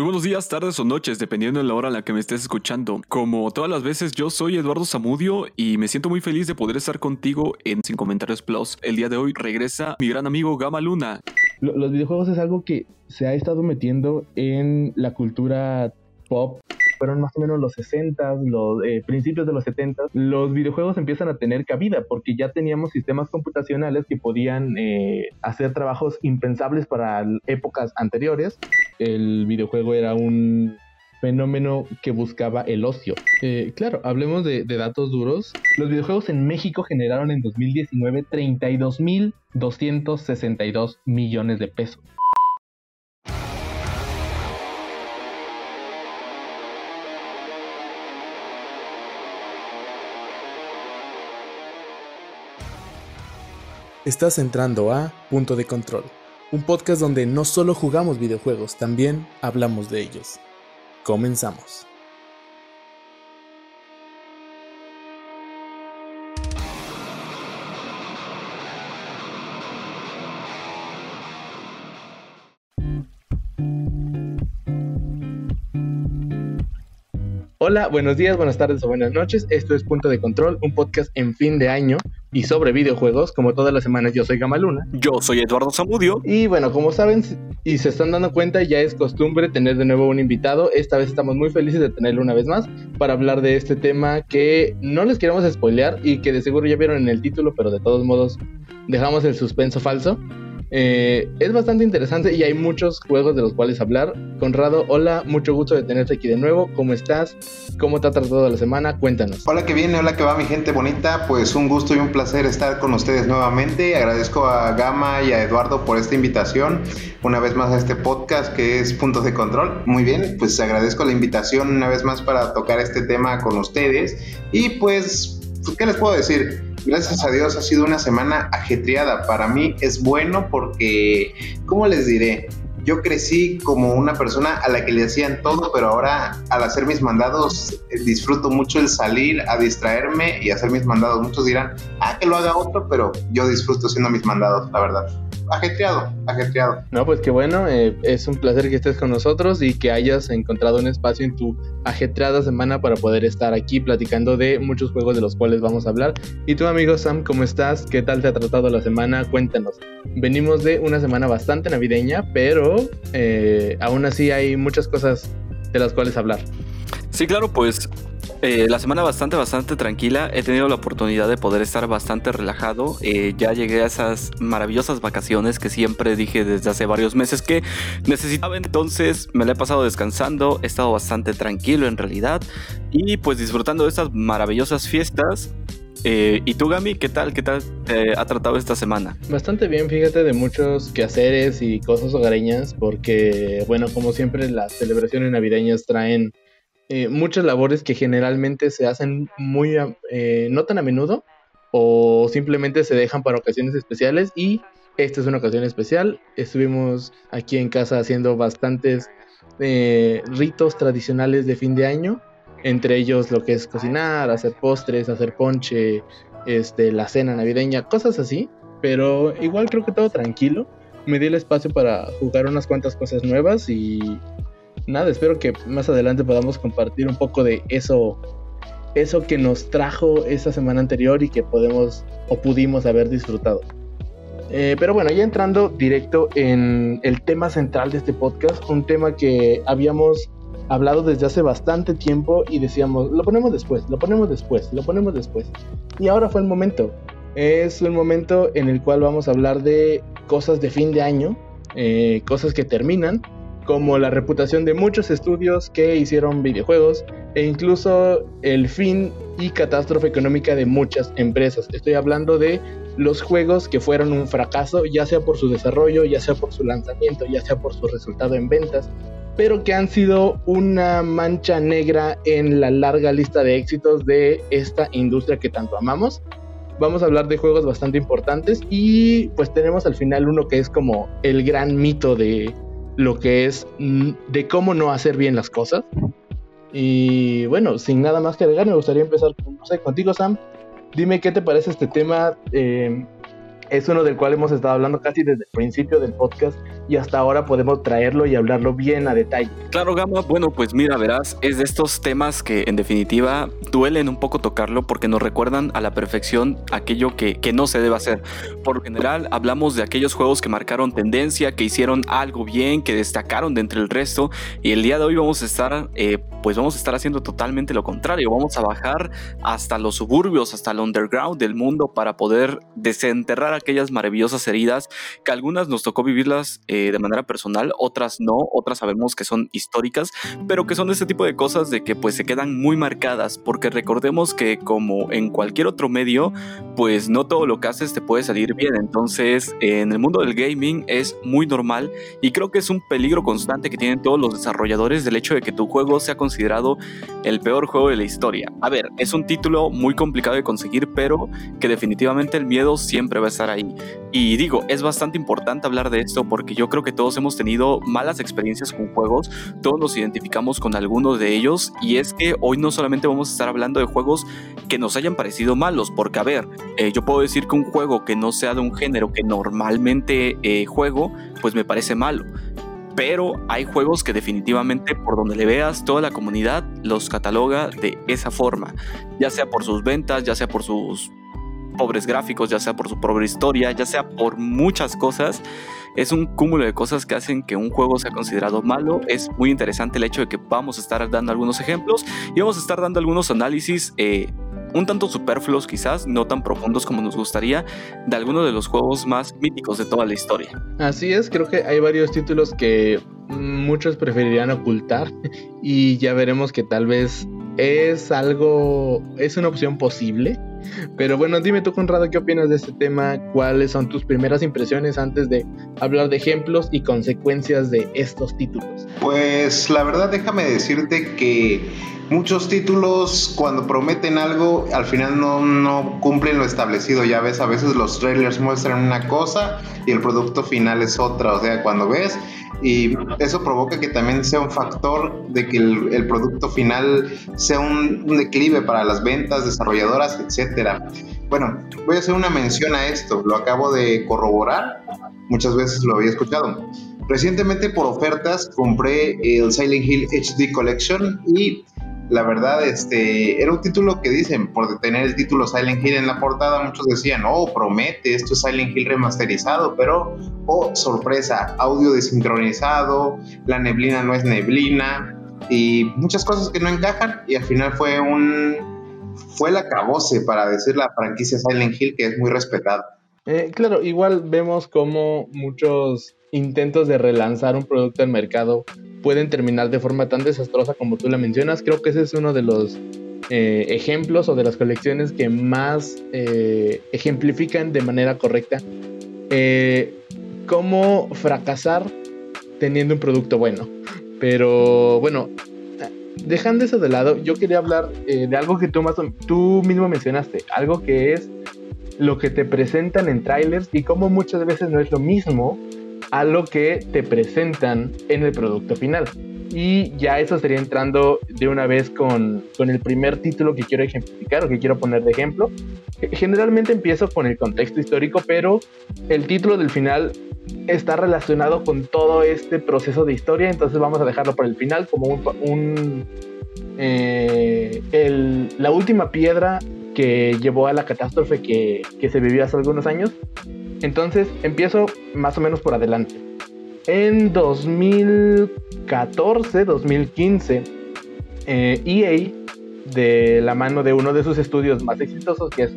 Muy buenos días, tardes o noches, dependiendo de la hora en la que me estés escuchando. Como todas las veces, yo soy Eduardo Zamudio y me siento muy feliz de poder estar contigo en Sin Comentarios Plus. El día de hoy regresa mi gran amigo Gama Luna. Los videojuegos es algo que se ha estado metiendo en la cultura pop fueron más o menos los 60, los eh, principios de los 70, los videojuegos empiezan a tener cabida porque ya teníamos sistemas computacionales que podían eh, hacer trabajos impensables para épocas anteriores. El videojuego era un fenómeno que buscaba el ocio. Eh, claro, hablemos de, de, datos duros. Los videojuegos en México generaron en 2019 32.262 millones de pesos. Estás entrando a Punto de Control, un podcast donde no solo jugamos videojuegos, también hablamos de ellos. Comenzamos. Hola, buenos días, buenas tardes o buenas noches. Esto es Punto de Control, un podcast en fin de año y sobre videojuegos. Como todas las semanas, yo soy Gamaluna. Yo soy Eduardo Zamudio. Y bueno, como saben y se están dando cuenta, ya es costumbre tener de nuevo un invitado. Esta vez estamos muy felices de tenerlo una vez más para hablar de este tema que no les queremos spoilear y que de seguro ya vieron en el título, pero de todos modos dejamos el suspenso falso. Eh, es bastante interesante y hay muchos juegos de los cuales hablar. Conrado, hola, mucho gusto de tenerte aquí de nuevo. ¿Cómo estás? ¿Cómo te ha tratado la semana? Cuéntanos. Hola, que viene, hola, que va mi gente bonita. Pues un gusto y un placer estar con ustedes nuevamente. Agradezco a Gama y a Eduardo por esta invitación. Una vez más a este podcast que es Puntos de Control. Muy bien, pues agradezco la invitación una vez más para tocar este tema con ustedes. Y pues, ¿qué les puedo decir? Gracias a Dios ha sido una semana ajetreada. Para mí es bueno porque, ¿cómo les diré? Yo crecí como una persona a la que le hacían todo, pero ahora al hacer mis mandados eh, disfruto mucho el salir a distraerme y hacer mis mandados. Muchos dirán, ah, que lo haga otro, pero yo disfruto haciendo mis mandados, la verdad ajetreado, ajetreado. No, pues qué bueno, eh, es un placer que estés con nosotros y que hayas encontrado un espacio en tu ajetreada semana para poder estar aquí platicando de muchos juegos de los cuales vamos a hablar. Y tu amigo Sam, ¿cómo estás? ¿Qué tal te ha tratado la semana? Cuéntanos. Venimos de una semana bastante navideña, pero eh, aún así hay muchas cosas de las cuales hablar. Sí, claro, pues eh, la semana bastante, bastante tranquila. He tenido la oportunidad de poder estar bastante relajado. Eh, ya llegué a esas maravillosas vacaciones que siempre dije desde hace varios meses que necesitaba. Entonces me la he pasado descansando. He estado bastante tranquilo en realidad. Y pues disfrutando de estas maravillosas fiestas. Eh, ¿Y tú, Gami, qué tal? ¿Qué tal ha tratado esta semana? Bastante bien, fíjate, de muchos quehaceres y cosas hogareñas, porque, bueno, como siempre, las celebraciones navideñas traen eh, muchas labores que generalmente se hacen muy, eh, no tan a menudo o simplemente se dejan para ocasiones especiales y esta es una ocasión especial. Estuvimos aquí en casa haciendo bastantes eh, ritos tradicionales de fin de año, entre ellos lo que es cocinar, hacer postres, hacer ponche, este, la cena navideña, cosas así, pero igual creo que todo tranquilo. Me di el espacio para jugar unas cuantas cosas nuevas y nada, espero que más adelante podamos compartir un poco de eso, eso que nos trajo esa semana anterior y que podemos o pudimos haber disfrutado. Eh, pero bueno, ya entrando directo en el tema central de este podcast, un tema que habíamos hablado desde hace bastante tiempo y decíamos, lo ponemos después, lo ponemos después, lo ponemos después. Y ahora fue el momento. Es un momento en el cual vamos a hablar de cosas de fin de año, eh, cosas que terminan como la reputación de muchos estudios que hicieron videojuegos e incluso el fin y catástrofe económica de muchas empresas. Estoy hablando de los juegos que fueron un fracaso, ya sea por su desarrollo, ya sea por su lanzamiento, ya sea por su resultado en ventas, pero que han sido una mancha negra en la larga lista de éxitos de esta industria que tanto amamos. Vamos a hablar de juegos bastante importantes y pues tenemos al final uno que es como el gran mito de, lo que es mm, de cómo no hacer bien las cosas. Y bueno, sin nada más que agregar, me gustaría empezar no sé, contigo, Sam. Dime qué te parece este tema. Em, es uno del cual hemos estado hablando casi desde el principio del podcast y hasta ahora podemos traerlo y hablarlo bien a detalle. Claro, Gama, bueno, pues mira, verás, es de estos temas que en definitiva duelen un poco tocarlo porque nos recuerdan a la perfección aquello que, que no se debe hacer. Por general, hablamos de aquellos juegos que marcaron tendencia, que hicieron algo bien, que destacaron de entre el resto y el día de hoy vamos a estar, eh, pues vamos a estar haciendo totalmente lo contrario, vamos a bajar hasta los suburbios, hasta el underground del mundo para poder desenterrar aquellas maravillosas heridas que algunas nos tocó vivirlas eh, de manera personal, otras no, otras sabemos que son históricas, pero que son ese tipo de cosas de que pues se quedan muy marcadas, porque recordemos que como en cualquier otro medio, pues no todo lo que haces te puede salir bien, entonces en el mundo del gaming es muy normal y creo que es un peligro constante que tienen todos los desarrolladores del hecho de que tu juego sea considerado el peor juego de la historia. A ver, es un título muy complicado de conseguir, pero que definitivamente el miedo siempre va a estar Y digo, es bastante importante hablar de esto porque yo creo que todos hemos tenido malas experiencias con juegos, todos nos identificamos con algunos de ellos y es que hoy no solamente vamos a estar hablando de juegos que nos hayan parecido malos, porque a ver, eh, yo puedo decir que un juego que no sea de un género que normalmente eh, juego, pues me parece malo. Pero hay juegos que definitivamente por donde le veas toda la comunidad los cataloga de esa forma, ya sea por sus ventas, ya sea por sus pobres gráficos, ya sea por su pobre historia, ya sea por muchas cosas. Es un cúmulo de cosas que hacen que un juego sea considerado malo. Es muy interesante el hecho de que vamos a estar dando algunos ejemplos y vamos a estar dando algunos análisis eh, un tanto superfluos quizás, no tan profundos como nos gustaría, de algunos de los juegos más míticos de toda la historia. Así es, creo que hay varios títulos que muchos preferirían ocultar y ya veremos que tal vez es algo, es una opción posible. Pero bueno, dime tú, Conrado, ¿qué opinas de este tema? ¿Cuáles son tus primeras impresiones antes de hablar de ejemplos y consecuencias de estos títulos? Pues la verdad, déjame decirte que muchos títulos cuando prometen algo al final no, no, cumplen lo establecido. Ya ves, a veces los trailers muestran una cosa y el producto final es otra. O sea, cuando ves y eso provoca que también sea un factor de que el, producto final sea un, declive para las ventas, desarrolladoras, etcétera. Bueno, voy a hacer una mención a esto, lo acabo de corroborar, muchas veces lo había escuchado. Recientemente por ofertas compré el Silent Hill HD Collection y la verdad, este, era un título que dicen, por tener el título Silent Hill en la portada, muchos decían, oh, promete, esto es Silent Hill remasterizado, pero, oh, sorpresa, audio desincronizado, la neblina no es neblina, y muchas cosas que no encajan, y al final fue un, fue el acabose para decir la franquicia Silent Hill, que es muy respetada. Eh, claro, igual vemos como muchos intentos de relanzar un producto al mercado pueden terminar de forma tan desastrosa como tú la mencionas. Creo que ese es uno de los eh, ejemplos o de las colecciones que más eh, ejemplifican de manera correcta eh, cómo fracasar teniendo un producto bueno. Pero bueno, dejando eso de lado, yo quería hablar de algo que tú, más, tú mismo mencionaste, algo que es lo que te presentan en trailers y cómo muchas veces no es lo mismo a lo que te presentan en el producto final. Y ya eso sería entrando de una vez con, con, el primer título que quiero ejemplificar o que quiero poner de ejemplo. Generalmente empiezo con el contexto histórico, pero el título del final está relacionado con todo este proceso de historia, entonces vamos a dejarlo para el final como un... Eh, la última piedra que llevó a la catástrofe que, que se vivió hace algunos años entonces empiezo más o menos por adelante. En 2014, 2015, EA, de la mano de uno de sus estudios más exitosos, que es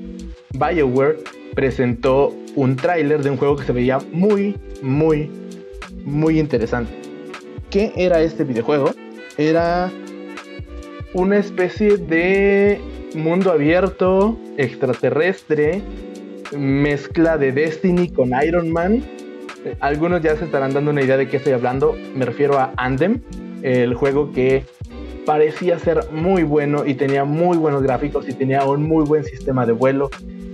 BioWare, presentó un tráiler de un juego que se veía muy, muy, muy interesante. ¿Qué era este videojuego? Era una especie de mundo abierto, extraterrestre, mezcla de Destiny con Iron Man. Algunos ya se estarán dando una idea de qué estoy hablando. Me refiero a Andem, el juego que parecía ser muy bueno y tenía muy buenos gráficos y tenía un muy buen sistema de vuelo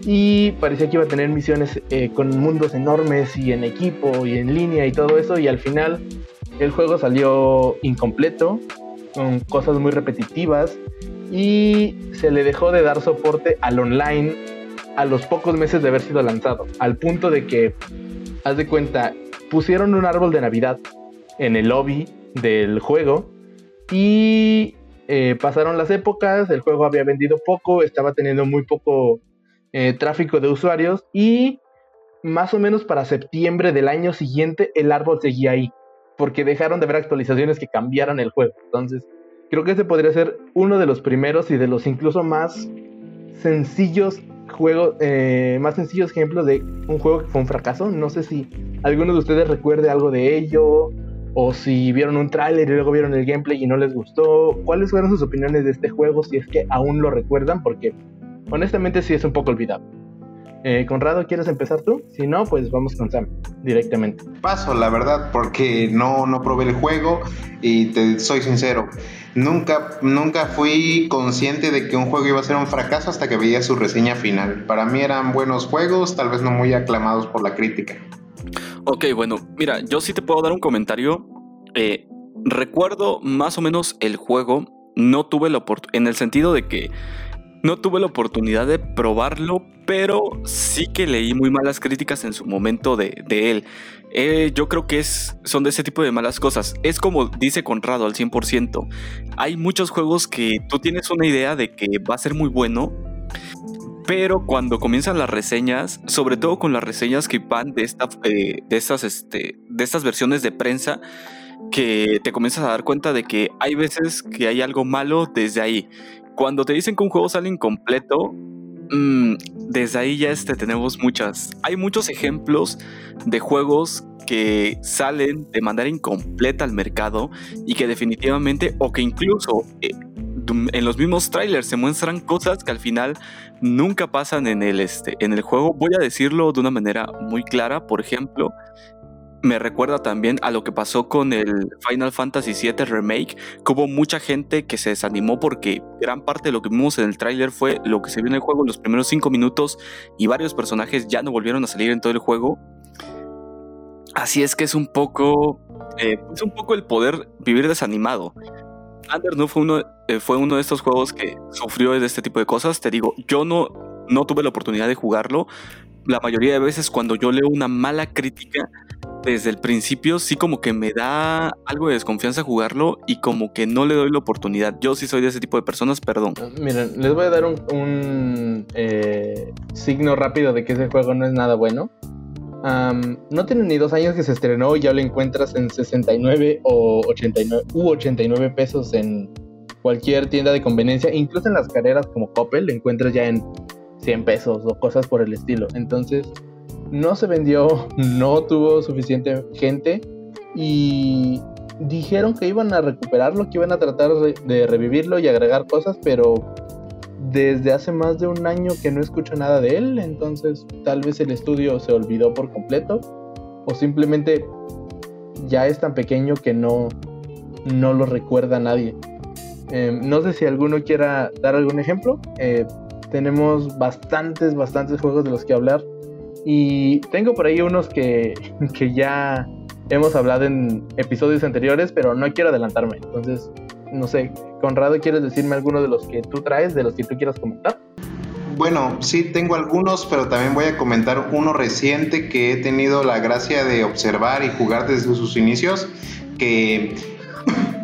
y parecía que iba a tener misiones eh, con mundos enormes y en equipo y en línea y todo eso y al final el juego salió incompleto con cosas muy repetitivas y se le dejó de dar soporte al online a los pocos meses de haber sido lanzado, al punto de que, haz de cuenta, pusieron un árbol de Navidad en el lobby del juego y eh, pasaron las épocas, el juego había vendido poco, estaba teniendo muy poco eh, tráfico de usuarios y más o menos para septiembre del año siguiente el árbol seguía ahí, porque dejaron de ver actualizaciones que cambiaran el juego. Entonces, creo que ese podría ser uno de los primeros y de los incluso más sencillos juegos, eh, más sencillos ejemplos de un juego que fue un fracaso. No sé si alguno de ustedes recuerde algo de ello, o si vieron un tráiler y luego vieron el gameplay y no les gustó. ¿Cuáles fueron sus opiniones de este juego si es que aún lo recuerdan? Porque honestamente sí es un poco olvidado. Eh, Conrado, ¿quieres empezar tú? Si no, pues vamos con Sam directamente. Paso, la verdad, porque no, no probé el juego y te soy sincero. Nunca, nunca fui consciente de que un juego iba a ser un fracaso hasta que veía su reseña final. Para mí eran buenos juegos, tal vez no muy aclamados por la crítica. Ok, bueno, mira, yo sí te puedo dar un comentario. Eh, recuerdo más o menos el juego. No tuve la oportunidad, en el sentido de que no tuve la oportunidad de probarlo, pero sí que leí muy malas críticas en su momento de, él. Eh, yo creo que es, son de ese tipo de malas cosas. Es como dice Conrado al 100%. Hay muchos juegos que tú tienes una idea de que va a ser muy bueno, pero cuando comienzan las reseñas, sobre todo con las reseñas que van de, esta, eh, estas, este, de estas versiones de prensa, que te comienzas a dar cuenta de que hay veces que hay algo malo desde ahí cuando te dicen que un juego sale incompleto, mm, desde ahí ya este, tenemos muchas. Hay muchos ejemplos de juegos que salen de manera incompleta al mercado y que definitivamente, o que incluso eh, en los mismos trailers se muestran cosas que al final nunca pasan en el, este, en el juego. Voy a decirlo de una manera muy clara, por ejemplo, me recuerda también a lo que pasó con el Final Fantasy VII Remake, que hubo mucha gente que se desanimó porque gran parte de lo que vimos en el tráiler fue lo que se vio en el juego en los primeros cinco minutos y varios personajes ya no volvieron a salir en todo el juego. Así es que es un poco, eh, es un poco el poder vivir desanimado. Under no fue uno, eh, fue uno de estos juegos que sufrió de este tipo de cosas. Te digo, yo no, no tuve la oportunidad de jugarlo. La mayoría de veces cuando yo leo una mala crítica, desde el principio sí como que me da algo de desconfianza jugarlo y como que no le doy la oportunidad. Yo sí soy de ese tipo de personas, perdón. Ah, miren, les voy a dar un, eh, signo rápido de que ese juego no es nada bueno. no tiene ni dos años que se estrenó y ya lo encuentras en 69 o 89 u 89 pesos en cualquier tienda de conveniencia, incluso en las carreras como Coppel, lo encuentras ya en 100 pesos o cosas por el estilo. Entonces, no se vendió, no tuvo suficiente gente y dijeron que iban a recuperarlo, que iban a tratar de revivirlo y agregar cosas, pero desde hace más de un año que no escucho nada de él, entonces tal vez el estudio se olvidó por completo o simplemente ya es tan pequeño que no, no lo recuerda nadie. Em, no sé si alguno quiera dar algún ejemplo. Eh, tenemos bastantes, bastantes juegos de los que hablar. Y tengo por ahí unos que, que ya hemos hablado en episodios anteriores, pero no quiero adelantarme. Entonces, no sé, Conrado, ¿quieres decirme alguno de los que tú traes, de los que tú quieras comentar? Bueno, sí, tengo algunos, pero también voy a comentar uno reciente que he tenido la gracia de observar y jugar desde sus inicios, que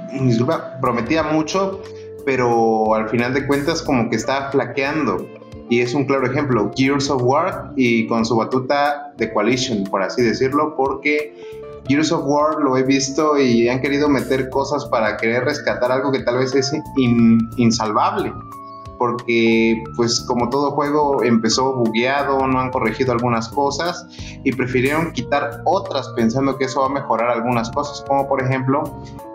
prometía mucho, pero al final de cuentas como que estaba flaqueando y es un claro ejemplo, Gears of War y con su batuta de Coalition, por así decirlo, porque Gears of War lo he visto y han querido meter cosas para querer rescatar algo que tal vez es insalvable porque pues como todo juego empezó bugueado, no han corregido algunas cosas y prefirieron quitar otras pensando que eso va a mejorar algunas cosas, como por ejemplo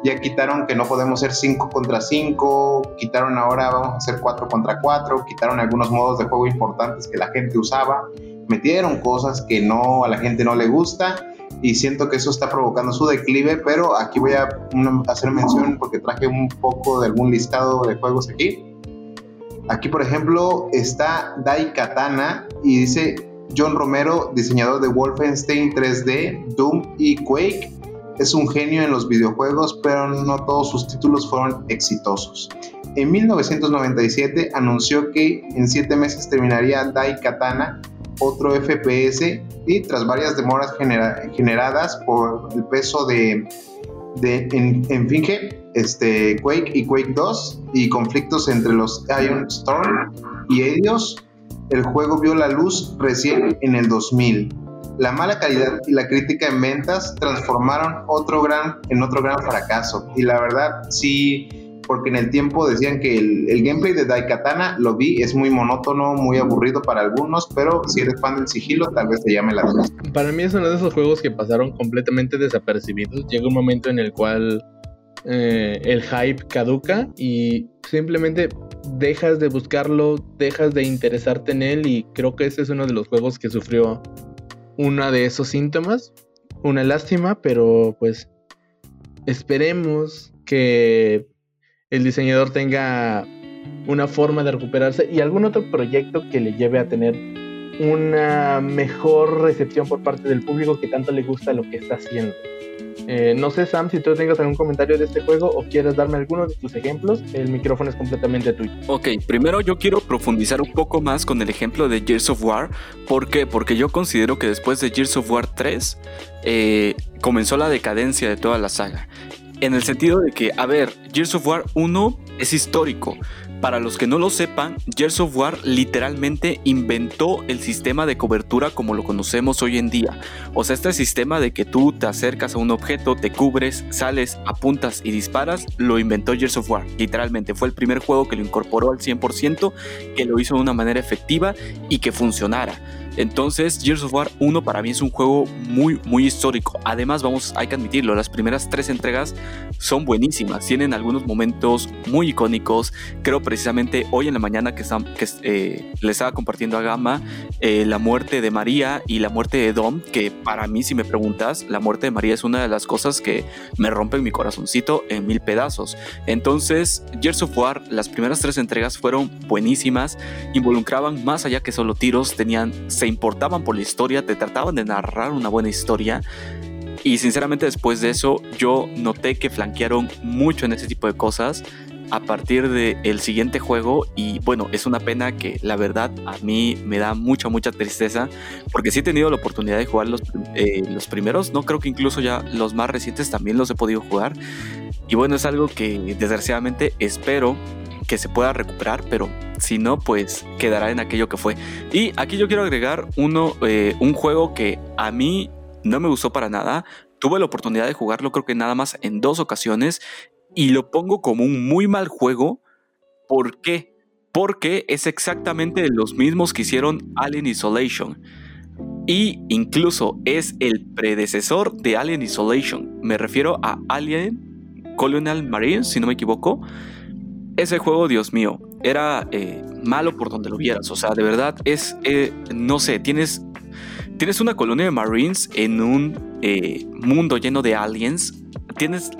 ya quitaron que no podemos ser 5 contra 5, quitaron ahora vamos a ser 4 contra 4, quitaron algunos modos de juego importantes que la gente usaba, metieron cosas que no a la gente no le gusta y siento que eso está provocando su declive, pero aquí voy a hacer mención porque traje un poco de algún listado de juegos aquí Aquí, por ejemplo, está Dai Katana y dice John Romero, diseñador de Wolfenstein 3D, Doom y Quake. es un genio en los videojuegos, pero no todos sus títulos fueron exitosos. En 1997 anunció que en 7 meses terminaría Dai Katana, otro FPS, y tras varias demoras generadas por el peso de, de en, Finge, este, Quake y Quake 2 y conflictos entre los Iron Storm y ellos, el juego vio la luz recién en el 2000. La mala calidad y la crítica en ventas transformaron otro gran, en otro gran fracaso. Y la verdad, sí, porque en el tiempo decían que el, gameplay de Daikatana lo vi, es muy monótono, muy aburrido para algunos, pero si eres fan del sigilo, tal vez te llame la atención. Para mí es uno de esos juegos que pasaron completamente desapercibidos. Llega un momento en el cual eh, el hype caduca y simplemente dejas de buscarlo, dejas de interesarte en él y creo que ese es uno de los juegos que sufrió uno de esos síntomas. Una lástima, pero pues esperemos que el diseñador tenga una forma de recuperarse y algún otro proyecto que le lleve a tener una mejor recepción por parte del público que tanto le gusta lo que está haciendo. Eh, no sé, Sam, si tú tengas algún comentario de este juego o quieres darme alguno de tus ejemplos, el micrófono es completamente tuyo. Ok, primero yo quiero profundizar un poco más con el ejemplo de Gears of War. ¿Por qué? Porque yo considero que después de Gears of War 3 eh, comenzó la decadencia de toda la saga. En el sentido de que, a ver, Gears of War 1 es histórico. Para los que no lo sepan, Gears of War literalmente inventó el sistema de cobertura como lo conocemos hoy en día. O sea, este sistema de que tú te acercas a un objeto, te cubres, sales, apuntas y disparas, lo inventó Gears of War. Literalmente fue el primer juego que lo incorporó al 100%, que lo hizo de una manera efectiva y que funcionara. Entonces, Gears of War 1 para mí es un juego muy, muy histórico. Además, vamos, hay que admitirlo, las primeras tres entregas son buenísimas. Tienen algunos momentos muy icónicos. Creo precisamente hoy en la mañana que, que eh, le estaba compartiendo a Gama eh, la muerte de María y la muerte de Dom, que para mí, si me preguntas, la muerte de María es una de las cosas que me rompen mi corazoncito en mil pedazos. Entonces, Gears of War, las primeras tres entregas fueron buenísimas, involucraban más allá que solo tiros, tenían se importaban por la historia, te trataban de narrar una buena historia. Y sinceramente después de eso yo noté que flanquearon mucho en ese tipo de cosas a partir del siguiente juego. Y bueno, es una pena que la verdad a mí me da mucha, mucha tristeza porque sí he tenido la oportunidad de jugar los, eh, los primeros, no creo que incluso ya los más recientes también los he podido jugar. Y bueno, es algo que desgraciadamente espero que se pueda recuperar, pero si no, pues quedará en aquello que fue. Y aquí yo quiero agregar uno, eh, un juego que a mí no me gustó para nada. Tuve la oportunidad de jugarlo creo que nada más en dos ocasiones y lo pongo como un muy mal juego. ¿Por qué? Porque es exactamente los mismos que hicieron Alien Isolation. Y incluso es el predecesor de Alien Isolation. Me refiero a Alien Colonial Marines, si no me equivoco ese juego, Dios mío, era eh, malo por donde lo vieras. O sea, de verdad es, eh, no sé, tienes, tienes una colonia de Marines en un eh, mundo lleno de aliens. Tienes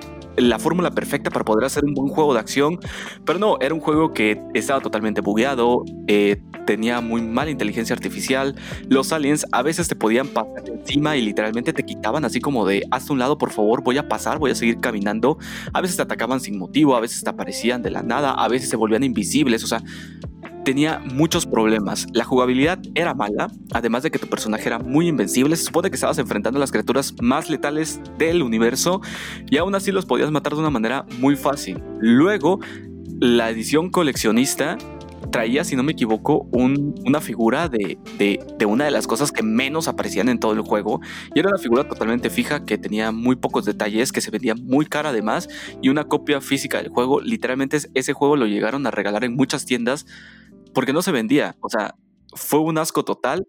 la fórmula perfecta para poder hacer un buen juego de acción, pero no, era un juego que estaba totalmente bugueado, eh, tenía muy mala inteligencia artificial, los aliens a veces te podían pasar encima y literalmente te quitaban así como de, hasta un lado por favor, voy a pasar, voy a seguir caminando, a veces te atacaban sin motivo, a veces te aparecían de la nada, a veces se volvían invisibles, o sea, tenía muchos problemas. La jugabilidad era mala, además de que tu personaje era muy invencible. Se supone que estabas enfrentando a las criaturas más letales del universo y aún así los podías matar de una manera muy fácil. Luego, la edición coleccionista traía, si no me equivoco, una figura de, de, una de las cosas que menos aparecían en todo el juego. Y era una figura totalmente fija que tenía muy pocos detalles, que se vendía muy cara además, y una copia física del juego. Literalmente ese juego lo llegaron a regalar en muchas tiendas porque no se vendía. O sea, fue un asco total.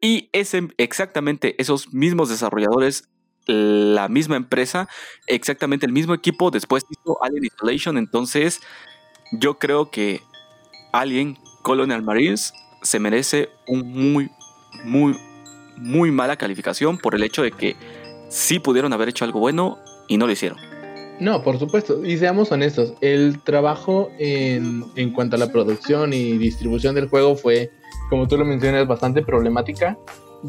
Y ese, exactamente esos mismos desarrolladores, la misma empresa, exactamente el mismo equipo, después hizo Alien Isolation. Entonces, yo creo que Alien Colonial Marines se merece un muy, muy, muy mala calificación por el hecho de que sí pudieron haber hecho algo bueno y no lo hicieron. No, por supuesto. Y seamos honestos, el trabajo en, en, cuanto a la producción y distribución del juego fue, como tú lo mencionas, bastante problemática.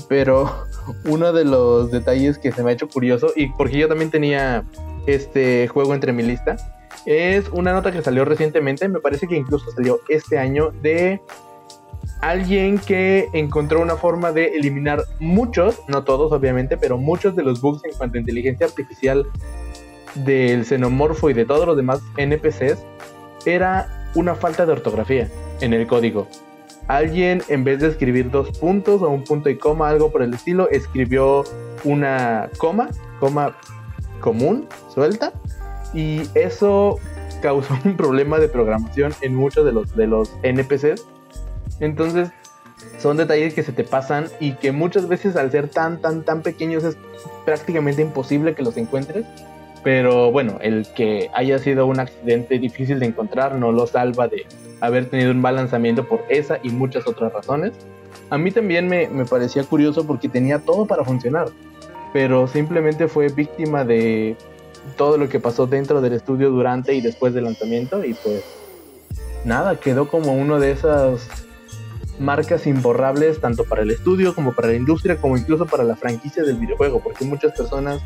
pero uno de los detalles que se me ha hecho curioso, y porque yo también tenía este juego entre mi lista, es una nota que salió recientemente, me parece que incluso salió este año, de alguien que encontró una forma de eliminar muchos, no todos obviamente, pero muchos de los bugs en cuanto a inteligencia artificial del xenomorfo y de todos los demás NPCs, era una falta de ortografía en el código. Alguien, en vez de escribir dos puntos o un punto y coma, algo por el estilo, escribió una coma, coma común, suelta, y eso causó un problema de programación en muchos de los, de los NPCs. Entonces, son detalles que se te pasan y que muchas veces al ser tan, tan, tan pequeños es prácticamente imposible que los encuentres. Pero bueno, el que haya sido un accidente difícil de encontrar no lo salva de haber tenido un mal lanzamiento por esa y muchas otras razones. A mí también me, me parecía curioso porque tenía todo para funcionar, pero simplemente fue víctima de todo lo que pasó dentro del estudio durante y después del lanzamiento y pues nada, quedó como uno de esas marcas imborrables tanto para el estudio como para la industria como incluso para la franquicia del videojuego porque muchas personas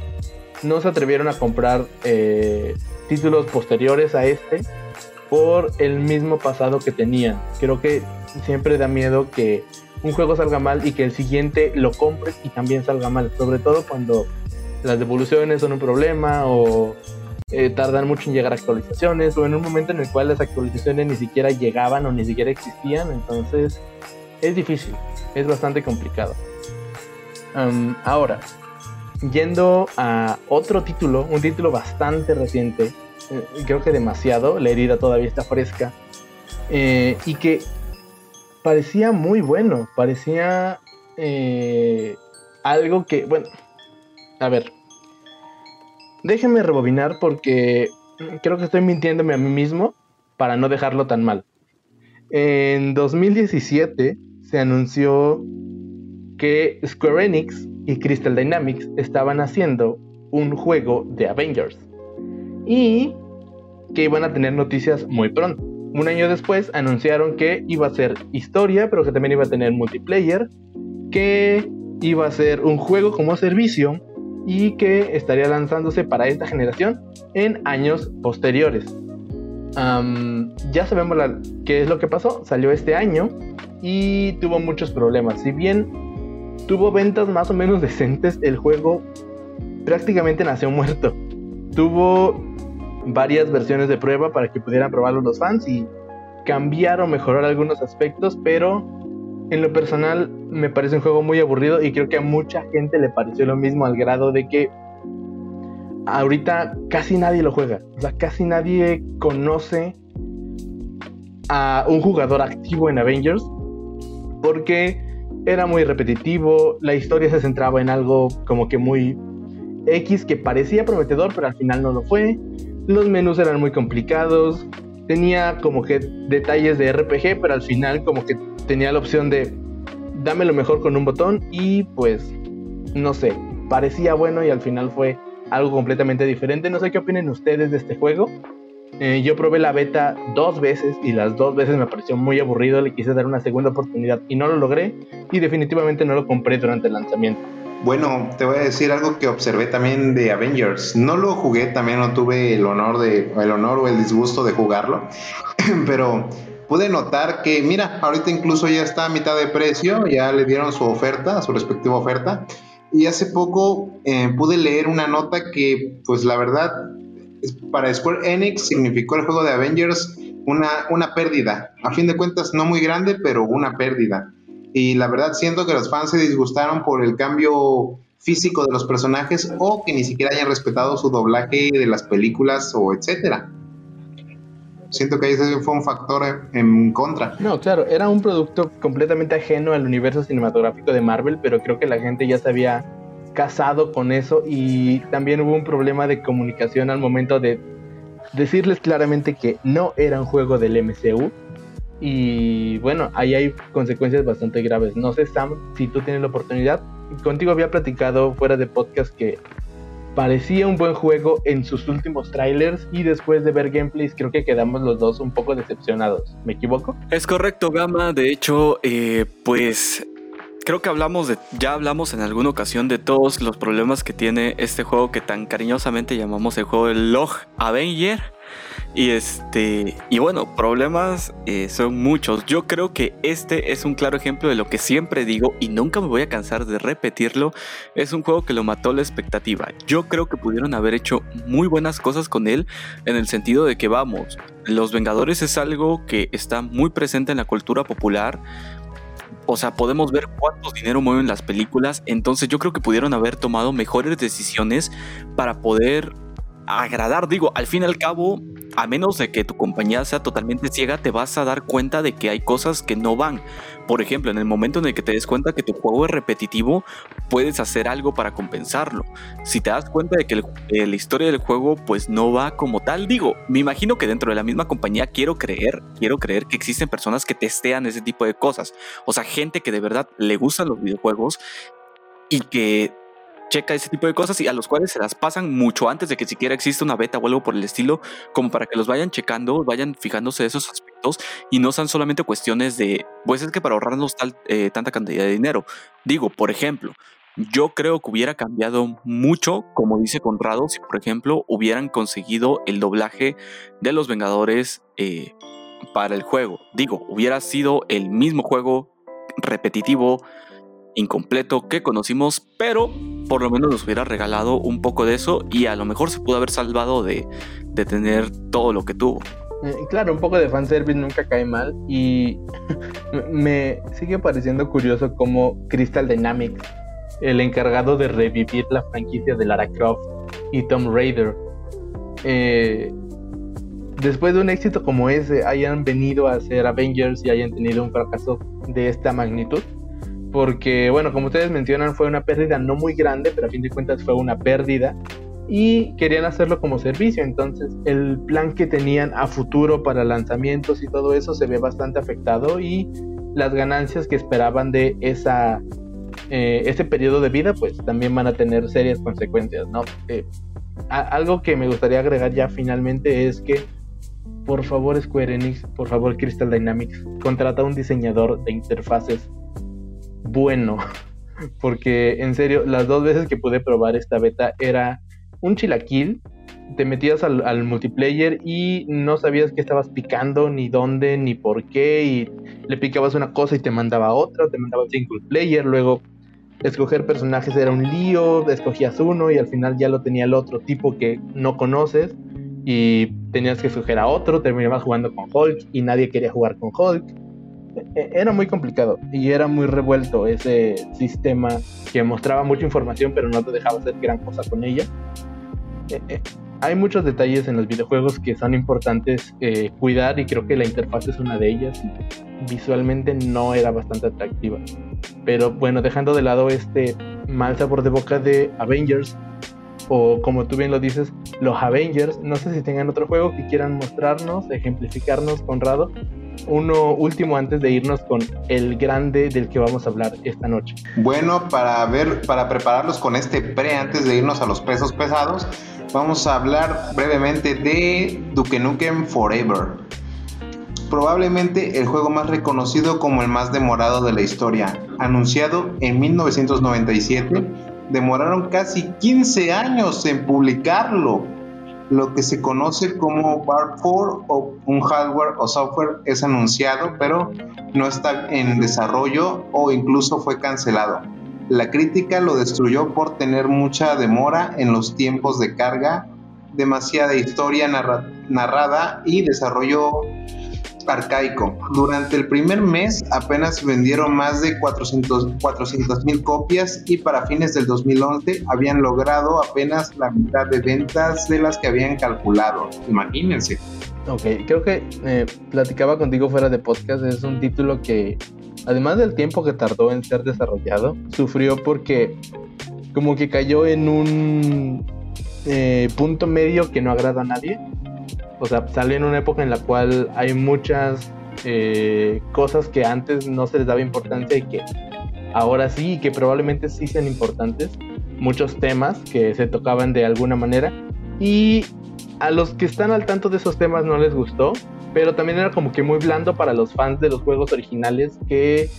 no se atrevieron a comprar eh, títulos posteriores a este por el mismo pasado que tenían. Creo que siempre da miedo que un juego salga mal y que el siguiente lo compres y también salga mal, sobre todo cuando las devoluciones son un problema o eh, tardan mucho en llegar a actualizaciones o en un momento en el cual las actualizaciones ni siquiera llegaban o ni siquiera existían, entonces es difícil, es bastante complicado. ahora, yendo a otro título, un título bastante reciente, eh, creo que demasiado, la herida todavía está fresca, eh, y que parecía muy bueno, parecía algo que, bueno, a ver, déjenme rebobinar porque creo que estoy mintiéndome a mí mismo para no dejarlo tan mal. En 2017 se anunció que Square Enix y Crystal Dynamics estaban haciendo un juego de Avengers y que iban a tener noticias muy pronto. Un año después anunciaron que iba a ser historia, pero que también iba a tener multiplayer, que iba a ser un juego como servicio y que estaría lanzándose para esta generación en años posteriores. ya sabemos qué es lo que pasó, salió este año y tuvo muchos problemas. Si bien tuvo ventas más o menos decentes, el juego prácticamente nació muerto. Tuvo varias versiones de prueba para que pudieran probarlo los fans y cambiar o mejorar algunos aspectos, pero en lo personal me parece un juego muy aburrido y creo que a mucha gente le pareció lo mismo al grado de que ahorita casi nadie lo juega. O sea, casi nadie conoce a un jugador activo en Avengers porque era muy repetitivo, la historia se centraba en algo como que muy X que parecía prometedor, pero al final no lo fue. Los menús eran muy complicados, tenía como que detalles de RPG, pero al final como que tenía la opción de dame lo mejor con un botón y pues no sé, parecía bueno y al final fue algo completamente diferente. No sé qué opinen ustedes de este juego. Eh, yo probé la beta dos veces y las dos veces me pareció muy aburrido, le quise dar una segunda oportunidad y no lo logré y definitivamente no lo compré durante el lanzamiento. Bueno, te voy a decir algo que observé también de Avengers. No lo jugué, también no tuve el honor de el honor o el disgusto de jugarlo, pero pude notar que mira, ahorita incluso ya está a mitad de precio, ya le dieron su oferta, su respectiva oferta. Y hace poco eh, pude leer una nota que, pues la verdad, para Square Enix significó el juego de Avengers una, una pérdida. A fin de cuentas, no muy grande, pero una pérdida. Y la verdad, siento que los fans se disgustaron por el cambio físico de los personajes o que ni siquiera hayan respetado su doblaje de las películas o etcétera. Siento que ese fue un factor en contra. No, claro, era un producto completamente ajeno al universo cinematográfico de Marvel, pero creo que la gente ya se había casado con eso y también hubo un problema de comunicación al momento de decirles claramente que no era un juego del MCU. Y bueno, ahí hay consecuencias bastante graves. No sé, Sam, si tú tienes la oportunidad. Contigo había platicado fuera de podcast que parecía un buen juego en sus últimos trailers y después de ver gameplays creo que quedamos los dos un poco decepcionados. ¿Me equivoco? Es correcto, Gama. De hecho, eh, pues creo que hablamos de, ya hablamos en alguna ocasión de todos los problemas que tiene este juego que tan cariñosamente llamamos el juego del Log Avenger. Y este, y bueno, problemas eh, son muchos. Yo creo que este es un claro ejemplo de lo que siempre digo y nunca me voy a cansar de repetirlo. Es un juego que lo mató la expectativa. Yo creo que pudieron haber hecho muy buenas cosas con él en el sentido de que vamos, Los Vengadores es algo que está muy presente en la cultura popular. O sea, podemos ver cuánto dinero mueven las películas. Entonces yo creo que pudieron haber tomado mejores decisiones para poder agradar. Digo, al fin y al cabo, a menos de que tu compañía sea totalmente ciega, te vas a dar cuenta de que hay cosas que no van. Por ejemplo, en el momento en el que te des cuenta que tu juego es repetitivo, puedes hacer algo para compensarlo. Si te das cuenta de que eh, la historia del juego pues no va como tal, digo, me imagino que dentro de la misma compañía quiero creer, quiero creer que existen personas que testean ese tipo de cosas. O sea, gente que de verdad le gustan los videojuegos y que checa ese tipo de cosas y a los cuales se las pasan mucho antes de que siquiera exista una beta o algo por el estilo, como para que los vayan checando, vayan fijándose esos aspectos y no sean solamente cuestiones de, pues es que para ahorrarnos tal, eh, tanta cantidad de dinero. Digo, por ejemplo, yo creo que hubiera cambiado mucho, como dice Conrado, si por ejemplo hubieran conseguido el doblaje de los Vengadores eh, para el juego. Digo, hubiera sido el mismo juego repetitivo, incompleto que conocimos, pero por lo menos nos hubiera regalado un poco de eso y a lo mejor se pudo haber salvado de, de tener todo lo que tuvo. Eh, claro, un poco de fanservice nunca cae mal y me sigue pareciendo curioso como Crystal Dynamics, el encargado de revivir la franquicia de Lara Croft y Tomb Raider, eh, después de un éxito como ese hayan venido a ser Avengers y hayan tenido un fracaso de esta magnitud porque, bueno, como ustedes mencionan, fue una pérdida no muy grande, pero a fin de cuentas fue una pérdida. Y querían hacerlo como servicio, entonces el plan que tenían a futuro para lanzamientos y todo eso se ve bastante afectado y las ganancias que esperaban de esa, eh, ese periodo de vida pues también van a tener serias consecuencias, ¿no? Eh, algo que me gustaría agregar ya finalmente es que por favor Square Enix, por favor Crystal Dynamics, contrata un diseñador de interfaces bueno. Porque en serio, las dos veces que pude probar esta beta era un chilaquil. Te metías al, multiplayer y no sabías qué estabas picando, ni dónde, ni por qué. Y le picabas una cosa y te mandaba otra, te mandaba single player. Luego escoger personajes era un lío, escogías uno y al final ya lo tenía el otro tipo que no conoces y tenías que escoger a otro, terminabas jugando con Hulk y nadie quería jugar con Hulk. E-, era muy complicado y era muy revuelto ese sistema que mostraba mucha información pero no te dejaba hacer gran cosa con ella. E-, e-, hay muchos detalles en los videojuegos que son importantes eh, cuidar y creo que la interfaz es una de ellas. Visualmente no era bastante atractiva. Pero bueno, dejando de lado este mal sabor de boca de Avengers, o como tú bien lo dices, los Avengers. No sé si tengan otro juego que quieran mostrarnos, ejemplificarnos, Conrado. Uno último antes de irnos con el grande del que vamos a hablar esta noche. Bueno, para ver, para prepararlos con este pre antes de irnos a los pesos pesados, vamos a hablar brevemente de Duke Nukem Forever. Probablemente el juego más reconocido como el más demorado de la historia, anunciado en 1997 demoraron casi 15 años en publicarlo. Lo que se conoce como Bar 4 o un hardware o software es anunciado, pero no está en desarrollo o incluso fue cancelado. La crítica lo destruyó por tener mucha demora en los tiempos de carga, demasiada historia narrada y desarrollo arcaico. Durante el primer mes apenas vendieron más de 400 mil copias y para fines del 2011 habían logrado apenas la mitad de ventas de las que habían calculado. Imagínense. Ok, creo que eh, platicaba contigo fuera de podcast, es un título que además del tiempo que tardó en ser desarrollado, sufrió porque como que cayó en un eh, punto medio que no agrada a nadie o sea, salió en una época en la cual hay muchas eh, cosas que antes no se les daba importancia y que ahora sí y que probablemente sí sean importantes. Muchos temas que se tocaban de alguna manera. Y a los que están al tanto de esos temas no les gustó, pero también era como que muy blando para los fans de los juegos originales que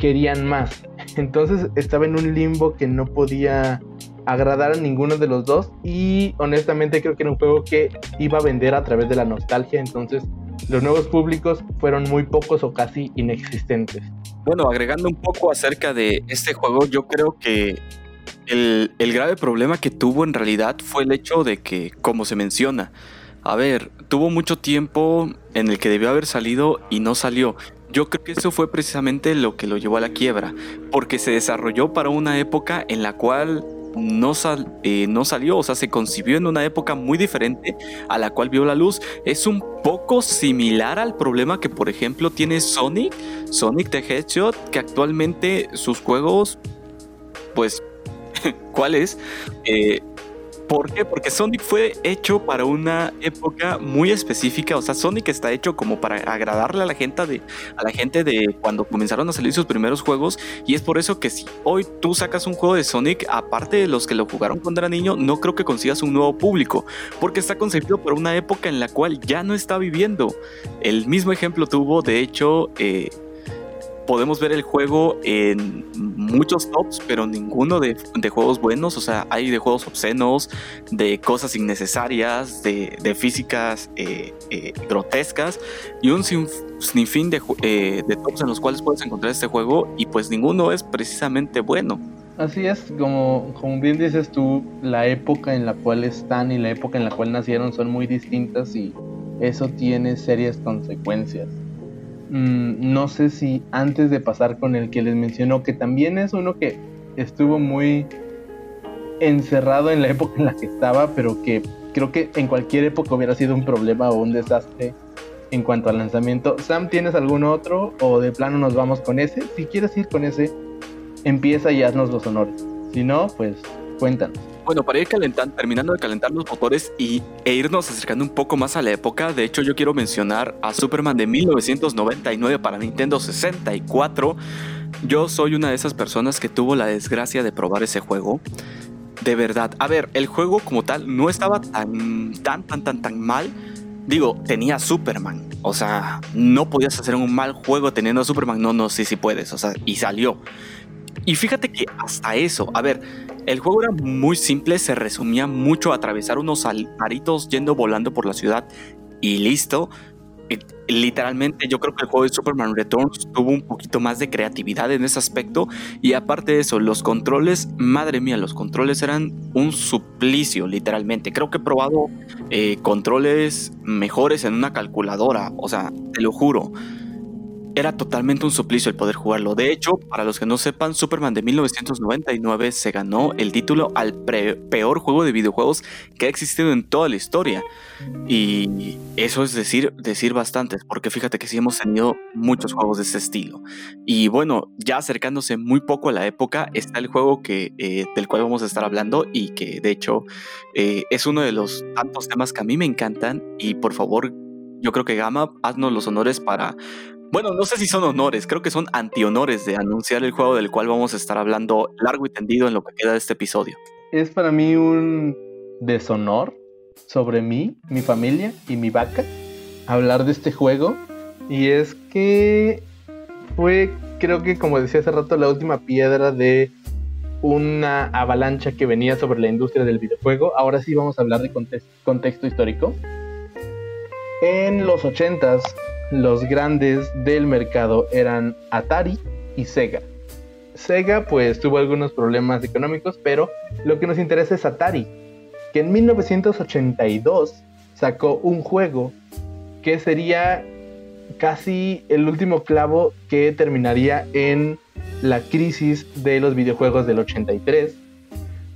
querían más. Entonces estaba en un limbo que no podía agradar a ninguno de los dos y honestamente creo que era un juego que iba a vender a través de la nostalgia, entonces los nuevos públicos fueron muy pocos o casi inexistentes. Bueno, agregando un poco acerca de este juego, yo creo que el, el grave problema que tuvo en realidad fue el hecho de que, como se menciona, a ver, tuvo mucho tiempo en el que debió haber salido y no salió. Yo creo que eso fue precisamente lo que lo llevó a la quiebra, porque se desarrolló para una época en la cual no, eh, no salió, o sea, se concibió en una época muy diferente a la cual vio la luz. Es un poco similar al problema que, por ejemplo, tiene Sonic, Sonic the Hedgehog, que actualmente sus juegos, pues, ¿cuál es? Eh, ¿Por qué? Porque Sonic fue hecho para una época muy específica. O sea, Sonic está hecho como para agradarle a la gente de, a la gente de cuando comenzaron a salir sus primeros juegos. Y es por eso que si hoy tú sacas un juego de Sonic, aparte de los que lo jugaron cuando era niño, no creo que consigas un nuevo público. Porque está concebido por una época en la cual ya no está viviendo. El mismo ejemplo tuvo, de hecho, eh, podemos ver el juego en muchos tops, pero ninguno de, juegos buenos. O sea, hay de juegos obscenos, de cosas innecesarias, de, físicas eh, eh, grotescas y un sinfín de, eh, de tops en los cuales puedes encontrar este juego y pues ninguno es precisamente bueno. Así es, como, como bien dices tú, la época en la cual están y la época en la cual nacieron son muy distintas y eso tiene serias consecuencias. Mm, no sé si antes de pasar con el que les mencionó, que también es uno que estuvo muy encerrado en la época en la que estaba, pero que creo que en cualquier época hubiera sido un problema o un desastre en cuanto al lanzamiento. Sam, ¿tienes algún otro o de plano nos vamos con ese? Si quieres ir con ese, empieza y haznos los honores. Si no, pues cuéntanos. Bueno, para ir calentando, terminando de calentar los motores y, e irnos acercando un poco más a la época, de hecho yo quiero mencionar a Superman de 1999 para Nintendo 64. Yo soy una de esas personas que tuvo la desgracia de probar ese juego. De verdad, a ver, el juego como tal no estaba tan, tan, tan, tan, tan mal. Digo, tenía Superman. O sea, no podías hacer un mal juego teniendo a Superman. No, no, sí, sí puedes. O sea, y salió. Y fíjate que hasta eso, a ver, el juego era muy simple, se resumía mucho a atravesar unos aritos yendo volando por la ciudad y listo. Literalmente yo creo que el juego de Superman Returns tuvo un poquito más de creatividad en ese aspecto y aparte de eso, los controles, madre mía, los controles eran un suplicio literalmente. Creo que he probado eh, controles mejores en una calculadora, o sea, te lo juro era totalmente un suplicio el poder jugarlo. De hecho, para los que no sepan, Superman de 1999 se ganó el título al peor juego de videojuegos que ha existido en toda la historia. Y eso es decir, decir bastantes, porque fíjate que sí hemos tenido muchos juegos de ese estilo. Y bueno, ya acercándose muy poco a la época, está el juego que, eh, del cual vamos a estar hablando y que de hecho eh, es uno de los tantos temas que a mí me encantan. Y por favor, yo creo que Gama, haznos los honores para bueno, no sé si son honores, creo que son antihonores de anunciar el juego del cual vamos a estar hablando largo y tendido en lo que queda de este episodio. Es para mí un deshonor sobre mí, mi familia y mi vaca hablar de este juego. Y es que fue, creo que como decía hace rato, la última piedra de una avalancha que venía sobre la industria del videojuego. Ahora sí vamos a hablar de contexto histórico. En los 80s los grandes del mercado eran Atari y Sega. Sega pues tuvo algunos problemas económicos, pero lo que nos interesa es Atari, que en 1982 sacó un juego que sería casi el último clavo que terminaría en la crisis de los videojuegos del 83,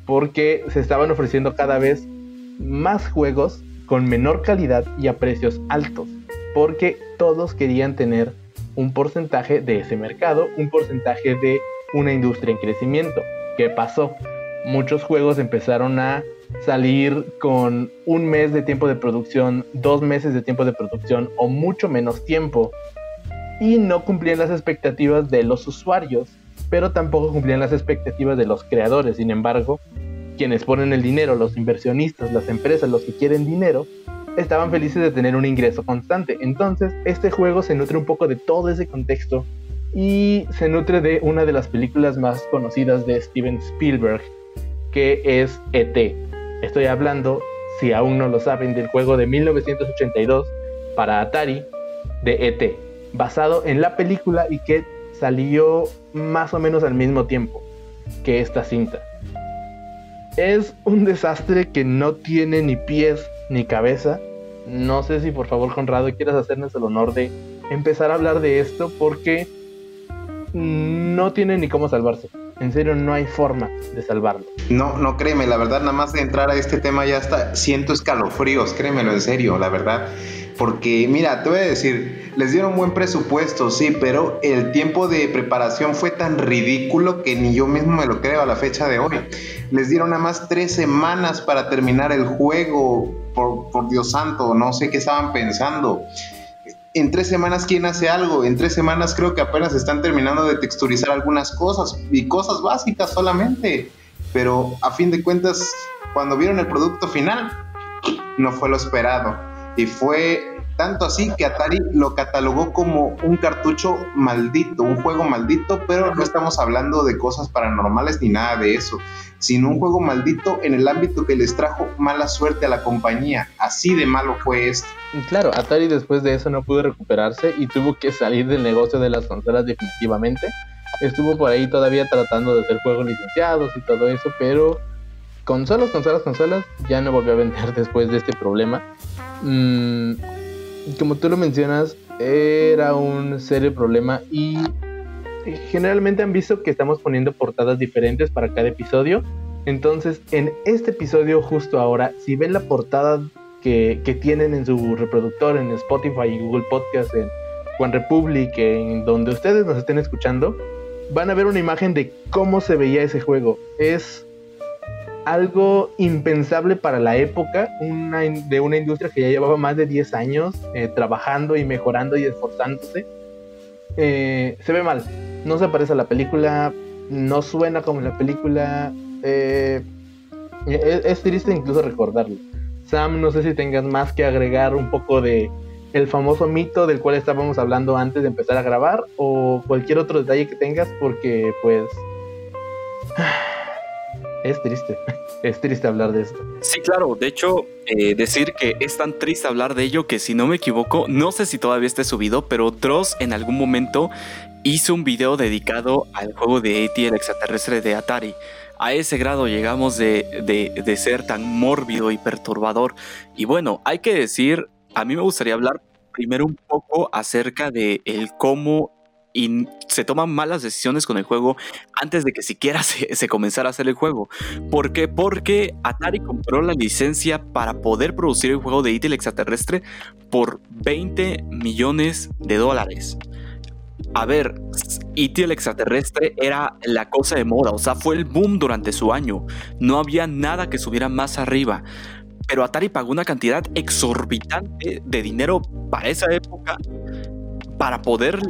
porque se estaban ofreciendo cada vez más juegos con menor calidad y a precios altos porque todos querían tener un porcentaje de ese mercado, un porcentaje de una industria en crecimiento. ¿Qué pasó? Muchos juegos empezaron a salir con un mes de tiempo de producción, dos meses de tiempo de producción o mucho menos tiempo y no cumplían las expectativas de los usuarios, pero tampoco cumplían las expectativas de los creadores. Sin embargo, quienes ponen el dinero, los inversionistas, las empresas, los que quieren dinero, estaban felices de tener un ingreso constante. Entonces, este juego se nutre un poco de todo ese contexto y se nutre de una de las películas más conocidas de Steven Spielberg, que es ET. Estoy hablando, si aún no lo saben, del juego de 1982 para Atari de ET, basado en la película y que salió más o menos al mismo tiempo que esta cinta. Es un desastre que no tiene ni pies ni cabeza. No sé si por favor Conrado quieras hacernos el honor de empezar a hablar de esto porque no tiene ni cómo salvarse. En serio, no hay forma de salvarlo. No, no créeme, la verdad, nada más de entrar a este tema ya está, siento escalofríos, créemelo en serio, la verdad. Porque, mira, te voy a decir, les dieron buen presupuesto, sí, pero el tiempo de preparación fue tan ridículo que ni yo mismo me lo creo a la fecha de hoy. Les dieron nada más tres semanas para terminar el juego. Por, Dios santo, no sé qué estaban pensando. En tres semanas quién hace algo, en tres semanas creo que apenas están terminando de texturizar algunas cosas y cosas básicas solamente, pero a fin de cuentas cuando vieron el producto final no fue lo esperado. Y fue tanto así que Atari lo catalogó como un cartucho maldito, un juego maldito, pero no estamos hablando de cosas paranormales ni nada de eso, sino un juego maldito en el ámbito que les trajo mala suerte a la compañía. Así de malo fue esto. Claro, Atari después de eso no pudo recuperarse y tuvo que salir del negocio de las consolas definitivamente. Estuvo por ahí todavía tratando de hacer juegos licenciados y todo eso, pero consolas, consolas, consolas, ya no volvió a vender después de este problema. Mm, como tú lo mencionas, era un serio problema y generalmente han visto que estamos poniendo portadas diferentes para cada episodio. Entonces, en este episodio justo ahora, si ven la portada que, tienen en su reproductor, en Spotify, en Google Podcast, en One Republic, en donde ustedes nos estén escuchando, van a ver una imagen de cómo se veía ese juego. Es algo impensable para la época, de una industria que ya llevaba más de 10 años eh, trabajando y mejorando y esforzándose. Eh, se ve mal, no se parece a la película, no suena como la película. Eh, es, es, triste incluso recordarlo. Sam, no sé si tengas más que agregar un poco de el famoso mito del cual estábamos hablando antes de empezar a grabar o cualquier otro detalle que tengas porque pues es triste. Es triste hablar de esto. Sí, claro. De hecho, eh, decir que es tan triste hablar de ello que si no me equivoco, no sé si todavía esté subido, pero Dross en algún momento hizo un video dedicado al juego de E.T. el extraterrestre de Atari. A ese grado llegamos de, de ser tan mórbido y perturbador. Y bueno, hay que decir, a mí me gustaría hablar primero un poco acerca de el cómo y se toman malas decisiones con el juego antes de que siquiera se, comenzara a hacer el juego. ¿Por qué? Porque Atari compró la licencia para poder producir el juego de E.T. extraterrestre por 20 millones de dólares. A ver, E.T. extraterrestre era la cosa de moda, o sea, fue el boom durante su año. No había nada que subiera más arriba pero Atari pagó una cantidad exorbitante de dinero para esa época para poder